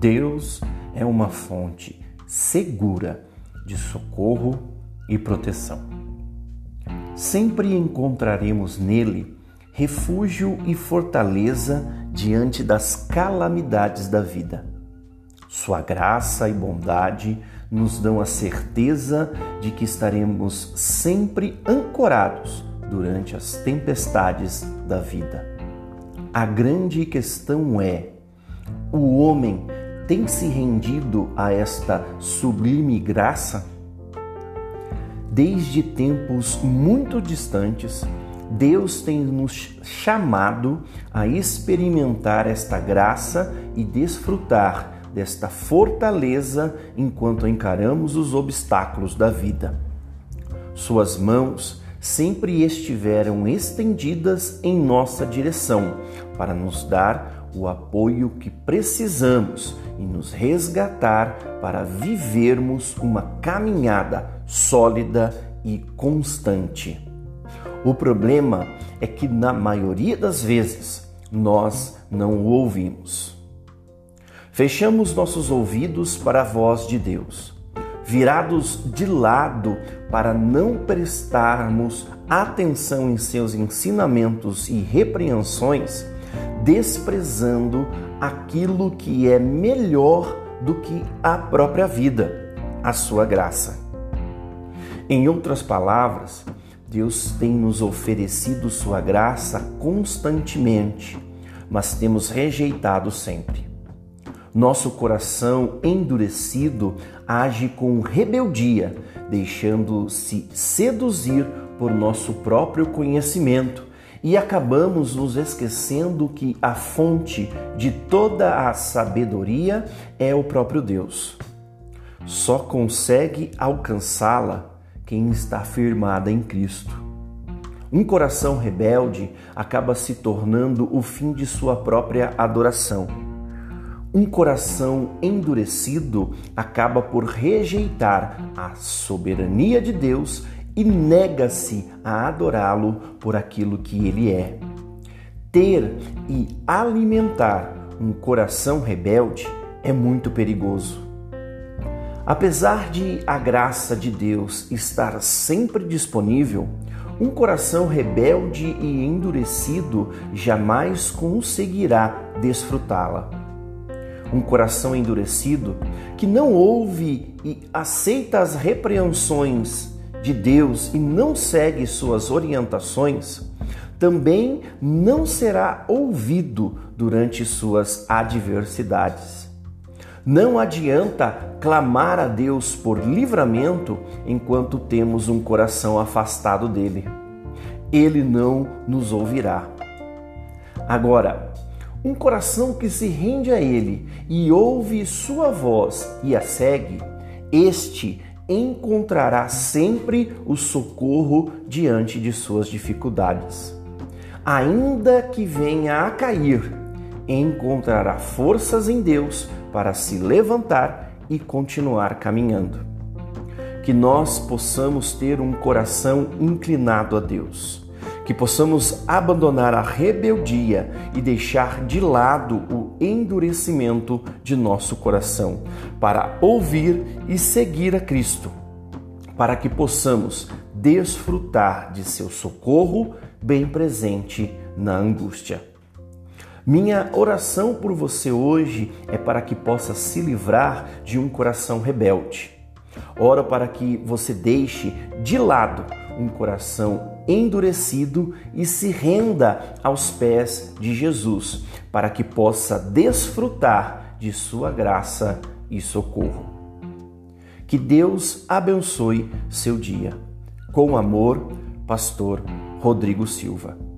Deus é uma fonte segura de socorro e proteção. Sempre encontraremos nele refúgio e fortaleza diante das calamidades da vida. Sua graça e bondade nos dão a certeza de que estaremos sempre ancorados durante as tempestades da vida. A grande questão é: o homem tem se rendido a esta sublime graça? Desde tempos muito distantes, Deus tem nos chamado a experimentar esta graça e desfrutar desta fortaleza enquanto encaramos os obstáculos da vida. Suas mãos sempre estiveram estendidas em nossa direção para nos dar o apoio que precisamos e nos resgatar para vivermos uma caminhada sólida e constante. O problema é que, na maioria das vezes, nós não o ouvimos. Fechamos nossos ouvidos para a voz de Deus, virados de lado para não prestarmos atenção em seus ensinamentos e repreensões, desprezando aquilo que é melhor do que a própria vida, a sua graça. Em outras palavras, Deus tem nos oferecido sua graça constantemente, mas temos rejeitado sempre. Nosso coração endurecido age com rebeldia, deixando-se seduzir por nosso próprio conhecimento e acabamos nos esquecendo que a fonte de toda a sabedoria é o próprio Deus. Só consegue alcançá-la quem está firmada em Cristo. Um coração rebelde acaba se tornando o fim de sua própria adoração. Um coração endurecido acaba por rejeitar a soberania de Deus e nega-se a adorá-lo por aquilo que ele é. Ter e alimentar um coração rebelde é muito perigoso. Apesar de a graça de Deus estar sempre disponível, um coração rebelde e endurecido jamais conseguirá desfrutá-la. Um coração endurecido que não ouve e aceita as repreensões de Deus e não segue suas orientações, também não será ouvido durante suas adversidades. Não adianta clamar a Deus por livramento enquanto temos um coração afastado dele. Ele não nos ouvirá. Agora, um coração que se rende a Ele e ouve Sua voz e a segue, este encontrará sempre o socorro diante de suas dificuldades. Ainda que venha a cair, encontrará forças em Deus para se levantar e continuar caminhando. Que nós possamos ter um coração inclinado a Deus, que possamos abandonar a rebeldia e deixar de lado o endurecimento de nosso coração para ouvir e seguir a Cristo, para que possamos desfrutar de seu socorro bem presente na angústia. Minha oração por você hoje é para que possa se livrar de um coração rebelde. Oro para que você deixe de lado um coração endurecido e se renda aos pés de Jesus, para que possa desfrutar de sua graça e socorro. Que Deus abençoe seu dia. Com amor, Pastor Rodrigo Silva.